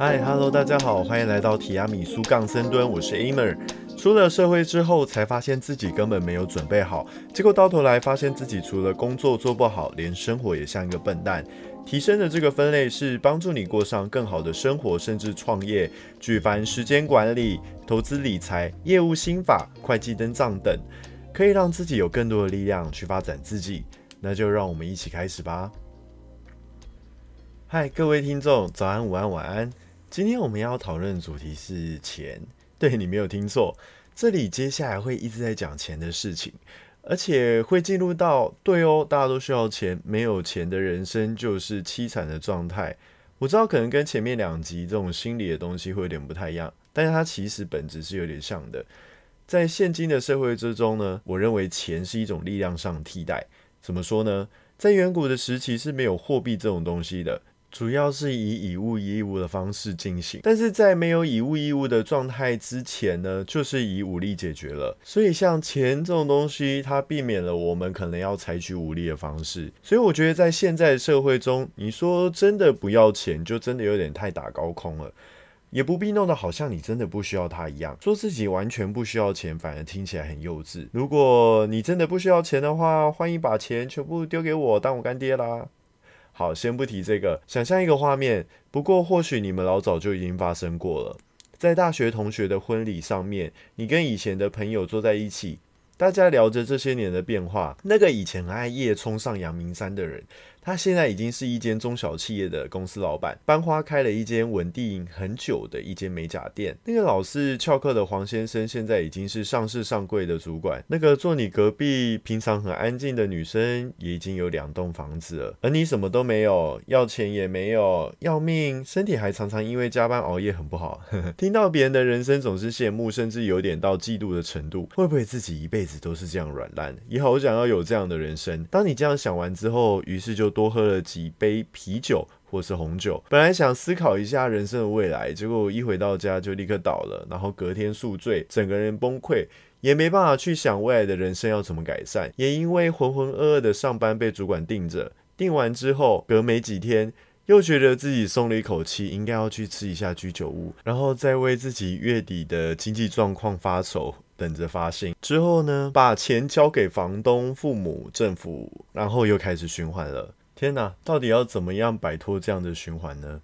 嗨，Hello，大家好，欢迎来到提亚米苏杠深蹲，我是 Amer。出了社会之后，才发现自己根本没有准备好，结果到头来发现自己除了工作做不好，连生活也像一个笨蛋。提升的这个分类是帮助你过上更好的生活，甚至创业，举凡时间管理、投资理财、业务心法、会计登账等，可以让自己有更多的力量去发展自己。那就让我们一起开始吧。嗨，各位听众，早安、午安、晚安。今天我们要讨论的主题是钱，对你没有听错，这里接下来会一直在讲钱的事情，而且会进入到对哦，大家都需要钱，没有钱的人生就是凄惨的状态。我知道可能跟前面两集这种心理的东西会有点不太一样，但是它其实本质是有点像的。在现今的社会之中呢，我认为钱是一种力量上替代。怎么说呢？在远古的时期是没有货币这种东西的。主要是以以物易物的方式进行，但是在没有以物易物的状态之前呢，就是以武力解决了。所以像钱这种东西，它避免了我们可能要采取武力的方式。所以我觉得在现在的社会中，你说真的不要钱，就真的有点太打高空了，也不必弄得好像你真的不需要它一样，说自己完全不需要钱，反而听起来很幼稚。如果你真的不需要钱的话，欢迎把钱全部丢给我，当我干爹啦。好，先不提这个。想象一个画面，不过或许你们老早就已经发生过了，在大学同学的婚礼上面，你跟以前的朋友坐在一起，大家聊着这些年的变化。那个以前爱夜冲上阳明山的人。他现在已经是一间中小企业的公司老板，班花开了一间稳定很久的一间美甲店。那个老是翘课的黄先生，现在已经是上市上柜的主管。那个坐你隔壁平常很安静的女生，也已经有两栋房子了。而你什么都没有，要钱也没有，要命，身体还常常因为加班熬夜很不好。听到别人的人生，总是羡慕，甚至有点到嫉妒的程度。会不会自己一辈子都是这样软烂？也好想要有这样的人生。当你这样想完之后，于是就。多喝了几杯啤酒或是红酒，本来想思考一下人生的未来，结果一回到家就立刻倒了，然后隔天宿醉，整个人崩溃，也没办法去想未来的人生要怎么改善。也因为浑浑噩噩的上班被主管定着，定完之后隔没几天，又觉得自己松了一口气，应该要去吃一下居酒屋，然后再为自己月底的经济状况发愁。等着发薪之后呢，把钱交给房东、父母、政府，然后又开始循环了。天哪，到底要怎么样摆脱这样的循环呢？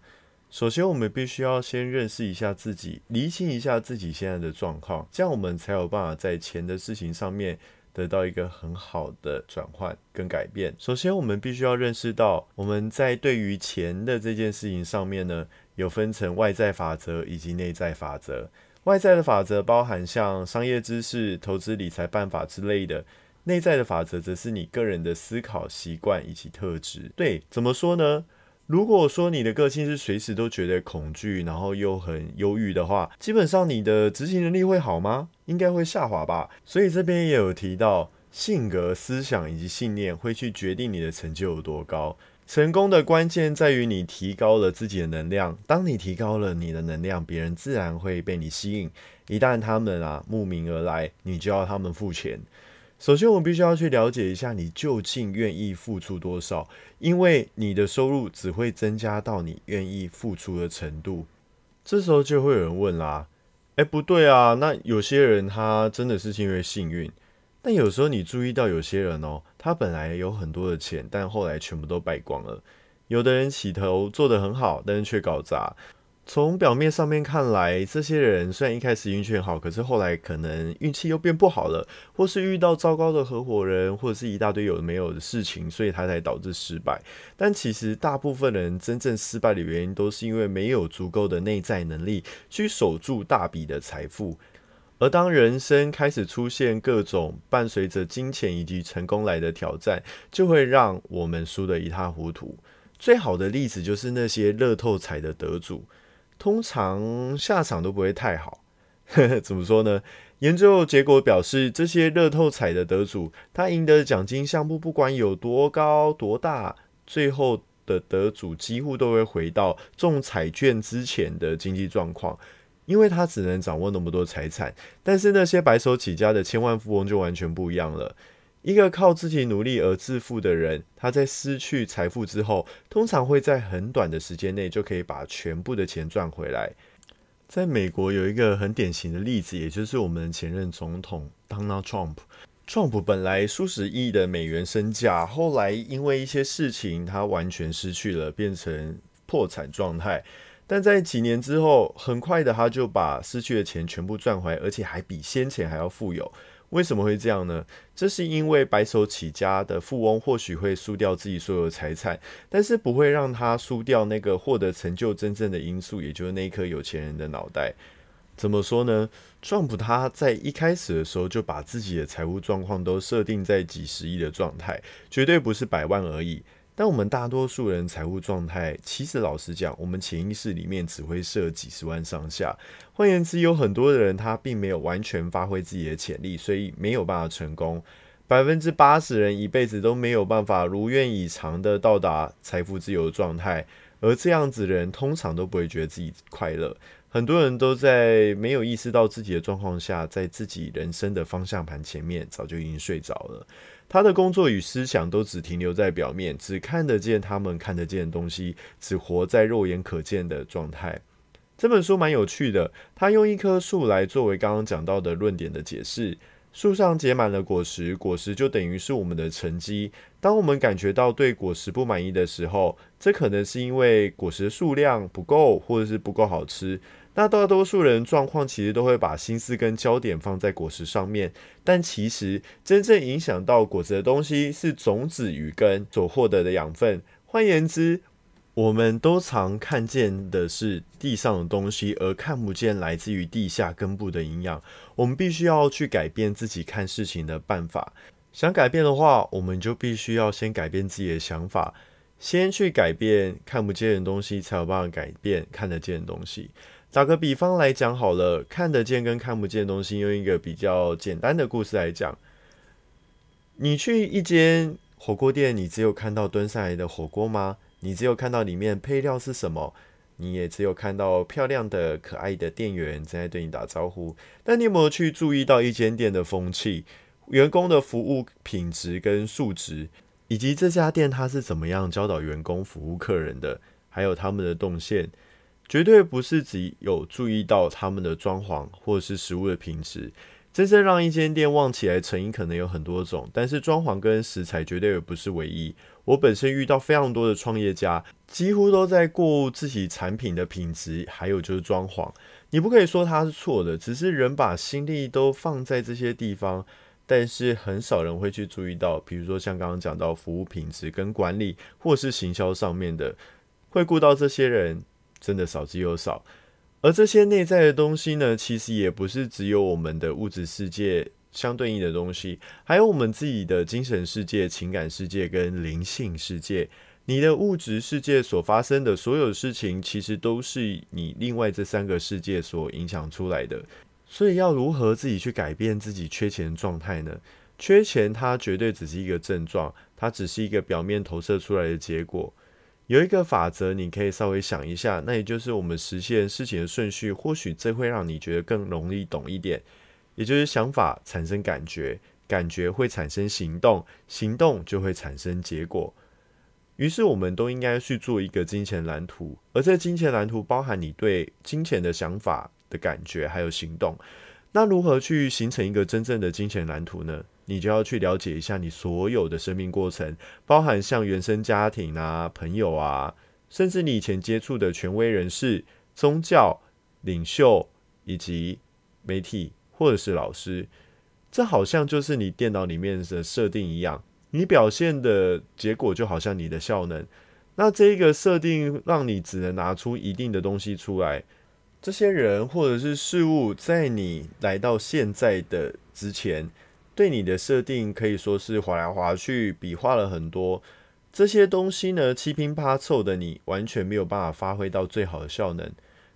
首先，我们必须要先认识一下自己，厘清一下自己现在的状况，这样我们才有办法在钱的事情上面得到一个很好的转换跟改变。首先，我们必须要认识到，我们在对于钱的这件事情上面呢，有分成外在法则以及内在法则。外在的法则包含像商业知识、投资理财办法之类的；内在的法则则是你个人的思考习惯以及特质。对，怎么说呢？如果说你的个性是随时都觉得恐惧，然后又很忧郁的话，基本上你的执行能力会好吗？应该会下滑吧。所以这边也有提到，性格、思想以及信念会去决定你的成就有多高。成功的关键在于你提高了自己的能量。当你提高了你的能量，别人自然会被你吸引。一旦他们啊慕名而来，你就要他们付钱。首先，我们必须要去了解一下你究竟愿意付出多少，因为你的收入只会增加到你愿意付出的程度。这时候就会有人问啦：“哎，不对啊，那有些人他真的是因为幸运。”但有时候你注意到有些人哦，他本来有很多的钱，但后来全部都败光了。有的人起头做得很好，但是却搞砸。从表面上面看来，这些人虽然一开始运气很好，可是后来可能运气又变不好了，或是遇到糟糕的合伙人，或者是一大堆有没有的事情，所以他才导致失败。但其实大部分人真正失败的原因，都是因为没有足够的内在能力去守住大笔的财富。而当人生开始出现各种伴随着金钱以及成功来的挑战，就会让我们输得一塌糊涂。最好的例子就是那些乐透彩的得主，通常下场都不会太好。怎么说呢？研究结果表示，这些乐透彩的得主，他赢得奖金项目不管有多高多大，最后的得主几乎都会回到中彩券之前的经济状况。因为他只能掌握那么多财产，但是那些白手起家的千万富翁就完全不一样了。一个靠自己努力而致富的人，他在失去财富之后，通常会在很短的时间内就可以把全部的钱赚回来。在美国有一个很典型的例子，也就是我们前任总统 Donald Trump。Trump 本来数十亿的美元身价，后来因为一些事情，他完全失去了，变成破产状态。但在几年之后，很快的他就把失去的钱全部赚回来，而且还比先前还要富有。为什么会这样呢？这是因为白手起家的富翁或许会输掉自己所有的财产，但是不会让他输掉那个获得成就真正的因素，也就是那一颗有钱人的脑袋。怎么说呢特朗普他在一开始的时候就把自己的财务状况都设定在几十亿的状态，绝对不是百万而已。但我们大多数人财务状态，其实老实讲，我们潜意识里面只会设几十万上下。换言之，有很多的人他并没有完全发挥自己的潜力，所以没有办法成功。百分之八十人一辈子都没有办法如愿以偿的到达财富自由的状态，而这样子的人通常都不会觉得自己快乐。很多人都在没有意识到自己的状况下，在自己人生的方向盘前面早就已经睡着了。他的工作与思想都只停留在表面，只看得见他们看得见的东西，只活在肉眼可见的状态。这本书蛮有趣的，他用一棵树来作为刚刚讲到的论点的解释。树上结满了果实，果实就等于是我们的成绩。当我们感觉到对果实不满意的时候，这可能是因为果实数量不够，或者是不够好吃。那大多数人状况其实都会把心思跟焦点放在果实上面，但其实真正影响到果子的东西是种子与根所获得的养分。换言之，我们都常看见的是地上的东西，而看不见来自于地下根部的营养。我们必须要去改变自己看事情的办法。想改变的话，我们就必须要先改变自己的想法，先去改变看不见的东西，才有办法改变看得见的东西。打个比方来讲好了，看得见跟看不见的东西，用一个比较简单的故事来讲。你去一间火锅店，你只有看到端上来的火锅吗？你只有看到里面配料是什么？你也只有看到漂亮的、可爱的店员正在对你打招呼。但你有没有去注意到一间店的风气、员工的服务品质跟素质，以及这家店它是怎么样教导员工服务客人的？还有他们的动线？绝对不是只有注意到他们的装潢或者是食物的品质，真正让一间店旺起来成因可能有很多种，但是装潢跟食材绝对也不是唯一。我本身遇到非常多的创业家，几乎都在顾自己产品的品质，还有就是装潢。你不可以说他是错的，只是人把心力都放在这些地方，但是很少人会去注意到，比如说像刚刚讲到服务品质跟管理，或是行销上面的，会顾到这些人。真的少之又少，而这些内在的东西呢，其实也不是只有我们的物质世界相对应的东西，还有我们自己的精神世界、情感世界跟灵性世界。你的物质世界所发生的所有事情，其实都是你另外这三个世界所影响出来的。所以，要如何自己去改变自己缺钱状态呢？缺钱，它绝对只是一个症状，它只是一个表面投射出来的结果。有一个法则，你可以稍微想一下，那也就是我们实现事情的顺序，或许这会让你觉得更容易懂一点。也就是想法产生感觉，感觉会产生行动，行动就会产生结果。于是，我们都应该去做一个金钱蓝图，而这金钱蓝图包含你对金钱的想法的感觉，还有行动。那如何去形成一个真正的金钱蓝图呢？你就要去了解一下你所有的生命过程，包含像原生家庭啊、朋友啊，甚至你以前接触的权威人士、宗教领袖以及媒体或者是老师，这好像就是你电脑里面的设定一样，你表现的结果就好像你的效能。那这个设定让你只能拿出一定的东西出来，这些人或者是事物，在你来到现在的之前。对你的设定可以说是划来划去，比划了很多这些东西呢，七拼八凑的你完全没有办法发挥到最好的效能。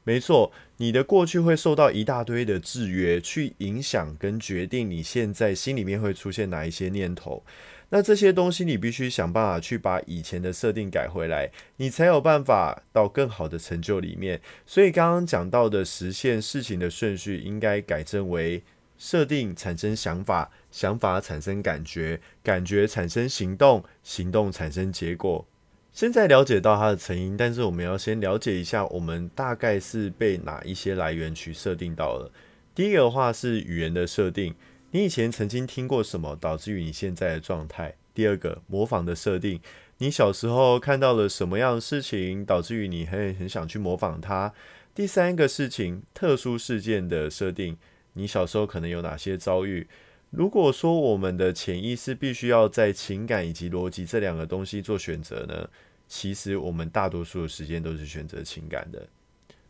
没错，你的过去会受到一大堆的制约去影响跟决定，你现在心里面会出现哪一些念头。那这些东西你必须想办法去把以前的设定改回来，你才有办法到更好的成就里面。所以刚刚讲到的实现事情的顺序，应该改正为。设定产生想法，想法产生感觉，感觉产生行动，行动产生结果。现在了解到它的成因，但是我们要先了解一下，我们大概是被哪一些来源去设定到了。第一个的话是语言的设定，你以前曾经听过什么，导致于你现在的状态。第二个模仿的设定，你小时候看到了什么样的事情，导致于你很很想去模仿它。第三个事情，特殊事件的设定，你小时候可能有哪些遭遇？如果说我们的潜意识必须要在情感以及逻辑这两个东西做选择呢？其实我们大多数的时间都是选择情感的。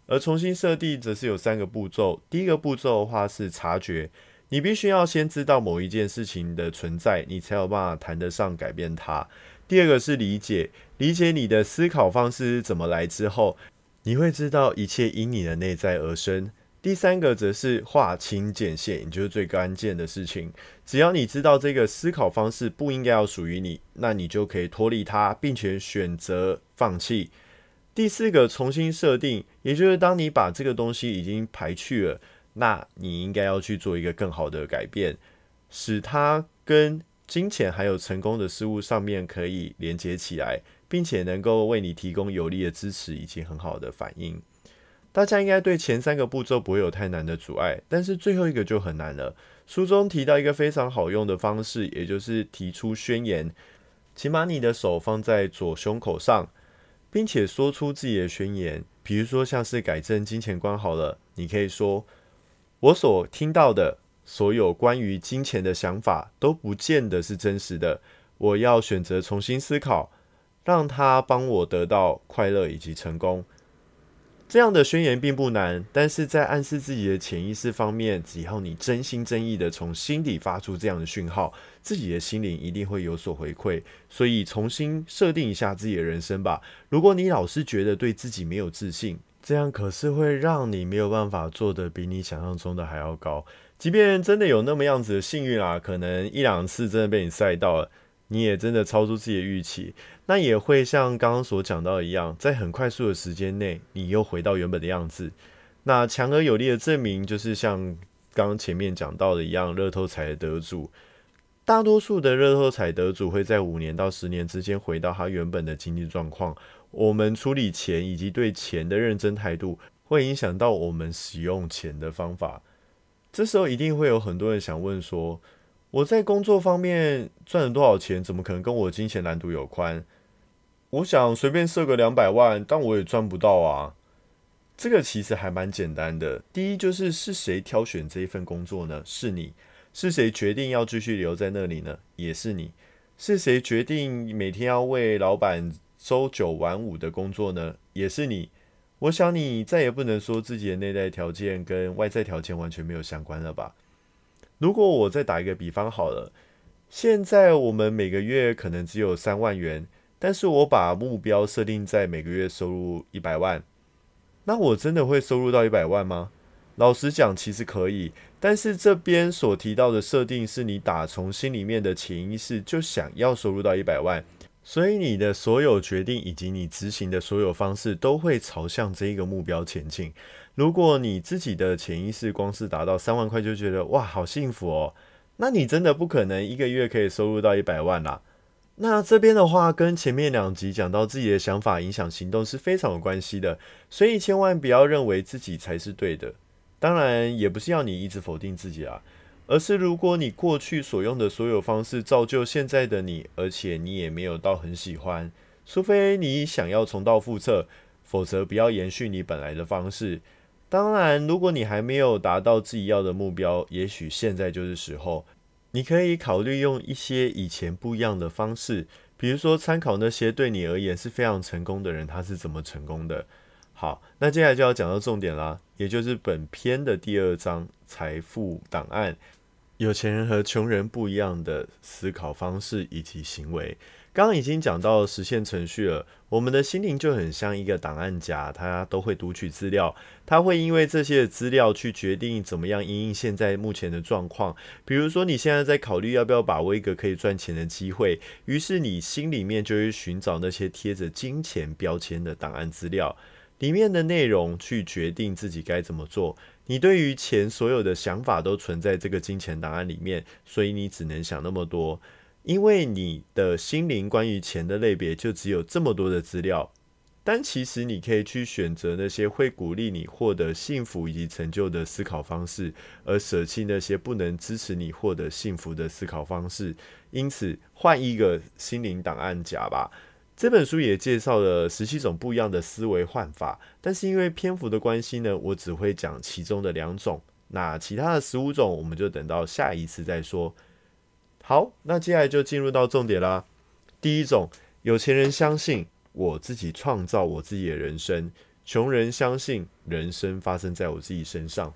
而重新设定则是有三个步骤，第一个步骤的话是察觉。你必须要先知道某一件事情的存在，你才有办法谈得上改变它。第二个是理解，理解你的思考方式怎么来之后，你会知道一切因你的内在而生。第三个则是划清界限，也就是最关键的事情。只要你知道这个思考方式不应该要属于你，那你就可以脱离它，并且选择放弃。第四个重新设定，也就是当你把这个东西已经排去了。那你应该要去做一个更好的改变，使它跟金钱还有成功的事物上面可以连接起来，并且能够为你提供有力的支持以及很好的反应。大家应该对前三个步骤不会有太难的阻碍，但是最后一个就很难了。书中提到一个非常好用的方式，也就是提出宣言，请把你的手放在左胸口上，并且说出自己的宣言。比如说像是改正金钱观好了，你可以说。我所听到的所有关于金钱的想法都不见得是真实的。我要选择重新思考，让他帮我得到快乐以及成功。这样的宣言并不难，但是在暗示自己的潜意识方面，只要你真心真意的从心底发出这样的讯号，自己的心灵一定会有所回馈。所以重新设定一下自己的人生吧。如果你老是觉得对自己没有自信，这样可是会让你没有办法做的比你想象中的还要高。即便真的有那么样子的幸运啊，可能一两次真的被你赛到了，你也真的超出自己的预期，那也会像刚刚所讲到一样，在很快速的时间内，你又回到原本的样子。那强而有力的证明，就是像刚刚前面讲到的一样，乐透彩的得主，大多数的乐透彩得主会在五年到十年之间回到他原本的经济状况。我们处理钱以及对钱的认真态度，会影响到我们使用钱的方法。这时候一定会有很多人想问说：我在工作方面赚了多少钱？怎么可能跟我金钱难度有关？我想随便设个两百万，但我也赚不到啊。这个其实还蛮简单的。第一就是是谁挑选这一份工作呢？是你。是谁决定要继续留在那里呢？也是你。是谁决定每天要为老板？周九晚五的工作呢，也是你。我想你再也不能说自己的内在条件跟外在条件完全没有相关了吧？如果我再打一个比方好了，现在我们每个月可能只有三万元，但是我把目标设定在每个月收入一百万，那我真的会收入到一百万吗？老实讲，其实可以，但是这边所提到的设定是你打从心里面的潜意识就想要收入到一百万。所以你的所有决定以及你执行的所有方式都会朝向这一个目标前进。如果你自己的潜意识光是达到三万块就觉得哇好幸福哦，那你真的不可能一个月可以收入到一百万啦。那这边的话跟前面两集讲到自己的想法影响行动是非常有关系的，所以千万不要认为自己才是对的。当然也不是要你一直否定自己啊。而是，如果你过去所用的所有方式造就现在的你，而且你也没有到很喜欢，除非你想要重蹈覆辙，否则不要延续你本来的方式。当然，如果你还没有达到自己要的目标，也许现在就是时候，你可以考虑用一些以前不一样的方式，比如说参考那些对你而言是非常成功的人，他是怎么成功的。好，那接下来就要讲到重点啦，也就是本篇的第二章财富档案。有钱人和穷人不一样的思考方式以及行为，刚刚已经讲到实现程序了。我们的心灵就很像一个档案夹，它都会读取资料，它会因为这些资料去决定怎么样应应现在目前的状况。比如说，你现在在考虑要不要把握一个可以赚钱的机会，于是你心里面就会寻找那些贴着金钱标签的档案资料，里面的内容去决定自己该怎么做。你对于钱所有的想法都存在这个金钱档案里面，所以你只能想那么多。因为你的心灵关于钱的类别就只有这么多的资料。但其实你可以去选择那些会鼓励你获得幸福以及成就的思考方式，而舍弃那些不能支持你获得幸福的思考方式。因此，换一个心灵档案夹吧。这本书也介绍了十七种不一样的思维换法，但是因为篇幅的关系呢，我只会讲其中的两种。那其他的十五种，我们就等到下一次再说。好，那接下来就进入到重点啦。第一种，有钱人相信。我自己创造我自己的人生，穷人相信人生发生在我自己身上。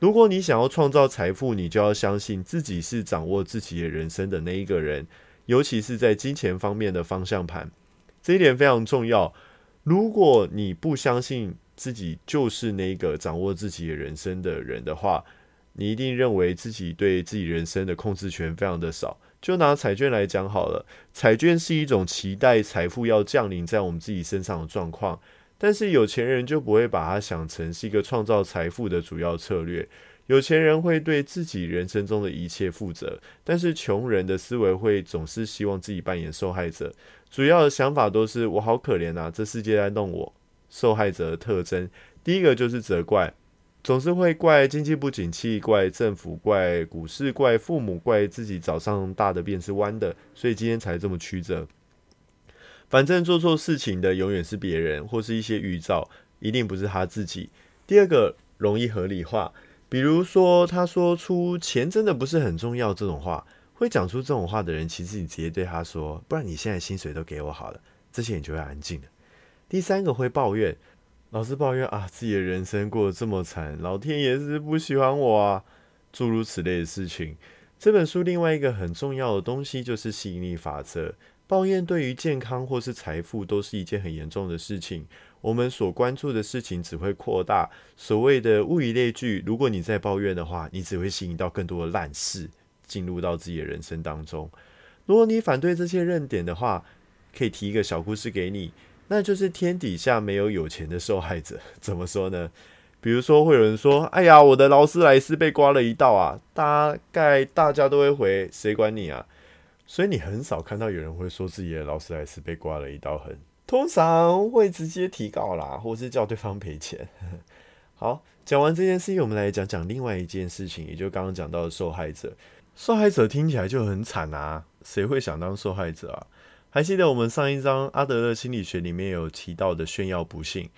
如果你想要创造财富，你就要相信自己是掌握自己的人生的那一个人，尤其是在金钱方面的方向盘，这一点非常重要。如果你不相信自己就是那个掌握自己的人生的人的话，你一定认为自己对自己人生的控制权非常的少。就拿彩券来讲好了，彩券是一种期待财富要降临在我们自己身上的状况，但是有钱人就不会把它想成是一个创造财富的主要策略。有钱人会对自己人生中的一切负责，但是穷人的思维会总是希望自己扮演受害者，主要的想法都是我好可怜啊，这世界在弄我。受害者的特征，第一个就是责怪。总是会怪经济不景气，怪政府，怪股市，怪父母，怪自己早上大的便是弯的，所以今天才这么曲折。反正做错事情的永远是别人，或是一些预兆，一定不是他自己。第二个容易合理化，比如说他说出钱真的不是很重要这种话，会讲出这种话的人，其实你直接对他说，不然你现在薪水都给我好了，这些人就会安静了。第三个会抱怨。老是抱怨啊，自己的人生过得这么惨，老天爷是不喜欢我啊，诸如此类的事情。这本书另外一个很重要的东西就是吸引力法则。抱怨对于健康或是财富都是一件很严重的事情。我们所关注的事情只会扩大所谓的物以类聚。如果你在抱怨的话，你只会吸引到更多的烂事进入到自己的人生当中。如果你反对这些论点的话，可以提一个小故事给你。那就是天底下没有有钱的受害者，怎么说呢？比如说会有人说：“哎呀，我的劳斯莱斯被刮了一道啊！”大概大家都会回：“谁管你啊？”所以你很少看到有人会说自己的劳斯莱斯被刮了一道痕，通常会直接提告啦，或是叫对方赔钱。好，讲完这件事情，我们来讲讲另外一件事情，也就刚刚讲到的受害者。受害者听起来就很惨啊，谁会想当受害者啊？还记得我们上一章阿德勒心理学里面有提到的炫耀不幸，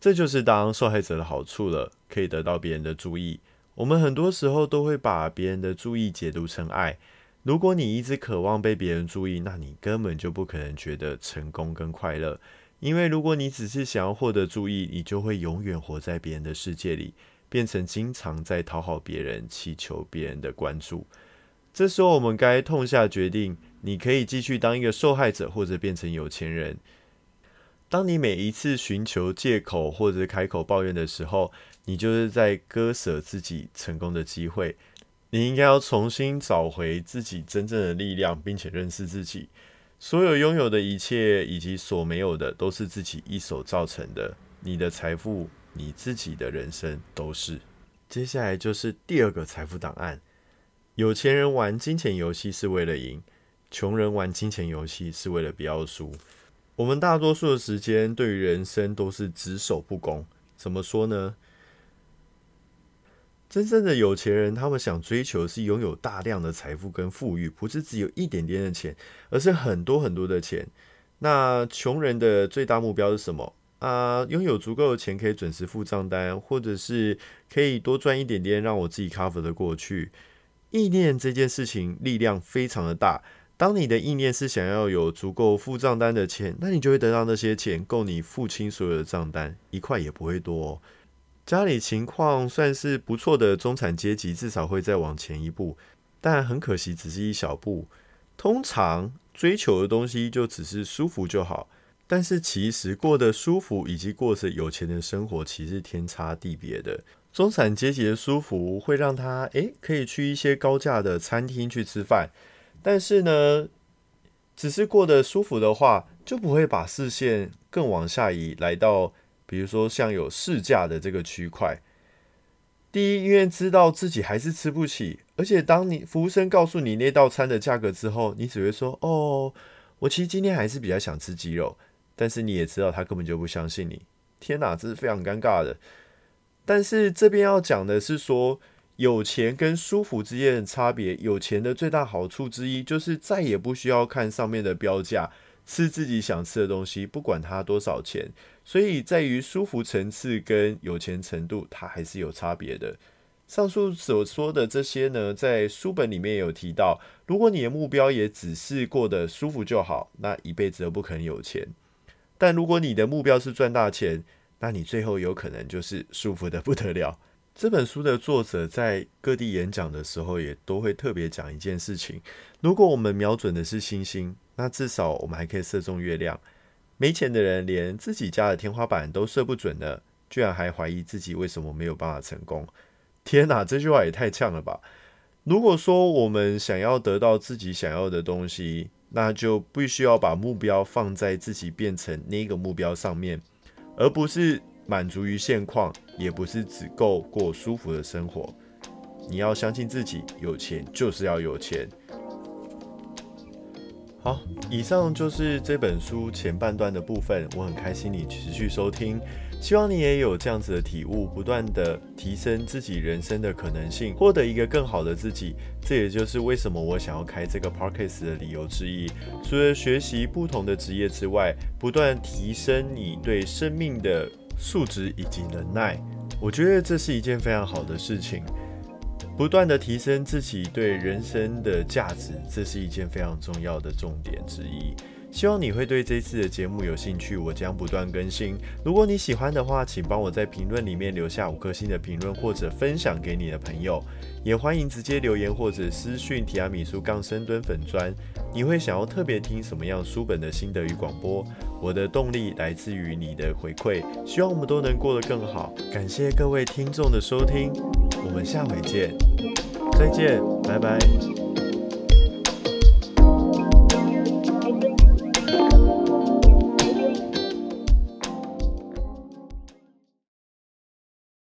这就是当受害者的好处了，可以得到别人的注意。我们很多时候都会把别人的注意解读成爱。如果你一直渴望被别人注意，那你根本就不可能觉得成功跟快乐。因为如果你只是想要获得注意，你就会永远活在别人的世界里，变成经常在讨好别人、祈求别人的关注。这时候，我们该痛下决定。你可以继续当一个受害者，或者变成有钱人。当你每一次寻求借口或者开口抱怨的时候，你就是在割舍自己成功的机会。你应该要重新找回自己真正的力量，并且认识自己。所有拥有的一切以及所没有的，都是自己一手造成的。你的财富，你自己的人生，都是。接下来就是第二个财富档案：有钱人玩金钱游戏是为了赢。穷人玩金钱游戏是为了不要输。我们大多数的时间对于人生都是只守不攻。怎么说呢？真正的有钱人，他们想追求是拥有大量的财富跟富裕，不是只有一点点的钱，而是很多很多的钱。那穷人的最大目标是什么啊？拥有足够的钱可以准时付账单，或者是可以多赚一点点，让我自己 cover 的过去。意念这件事情力量非常的大。当你的意念是想要有足够付账单的钱，那你就会得到那些钱，够你付清所有的账单，一块也不会多。家里情况算是不错的中产阶级，至少会再往前一步，但很可惜，只是一小步。通常追求的东西就只是舒服就好，但是其实过得舒服以及过着有钱的生活，其实天差地别的。中产阶级的舒服会让他诶可以去一些高价的餐厅去吃饭。但是呢，只是过得舒服的话，就不会把视线更往下移，来到比如说像有市价的这个区块。第一，因为知道自己还是吃不起，而且当你服务生告诉你那道餐的价格之后，你只会说：“哦，我其实今天还是比较想吃鸡肉。”但是你也知道他根本就不相信你。天哪，这是非常尴尬的。但是这边要讲的是说，有钱跟舒服之间的差别。有钱的最大好处之一就是再也不需要看上面的标价，吃自己想吃的东西，不管它多少钱。所以在于舒服层次跟有钱程度，它还是有差别的。上述所说的这些呢，在书本里面有提到，如果你的目标也只是过得舒服就好，那一辈子都不可能有钱。但如果你的目标是赚大钱，那你最后有可能就是舒服的不得了。这本书的作者在各地演讲的时候，也都会特别讲一件事情：如果我们瞄准的是星星，那至少我们还可以射中月亮。没钱的人连自己家的天花板都射不准呢，居然还怀疑自己为什么没有办法成功？天哪，这句话也太呛了吧！如果说我们想要得到自己想要的东西，那就必须要把目标放在自己变成那个目标上面，而不是满足于现况，也不是只够过舒服的生活。你要相信自己，有钱就是要有钱。好，以上就是这本书前半段的部分。我很开心你持续收听，希望你也有这样子的体悟，不断的提升自己人生的可能性，获得一个更好的自己。这也就是为什么我想要开这个 podcast 的理由之一。除了学习不同的职业之外，不断提升你对生命的素质以及能耐，我觉得这是一件非常好的事情。不断的提升自己对人生的价值，这是一件非常重要的重点之一。希望你会对这次的节目有兴趣，我将不断更新。如果你喜欢的话，请帮我在评论里面留下五颗星的评论，或者分享给你的朋友。也欢迎直接留言或者私讯提亚米苏杠深蹲粉砖。你会想要特别听什么样书本的心得与广播？我的动力来自于你的回馈。希望我们都能过得更好。感谢各位听众的收听。我们下回见，再见，拜拜。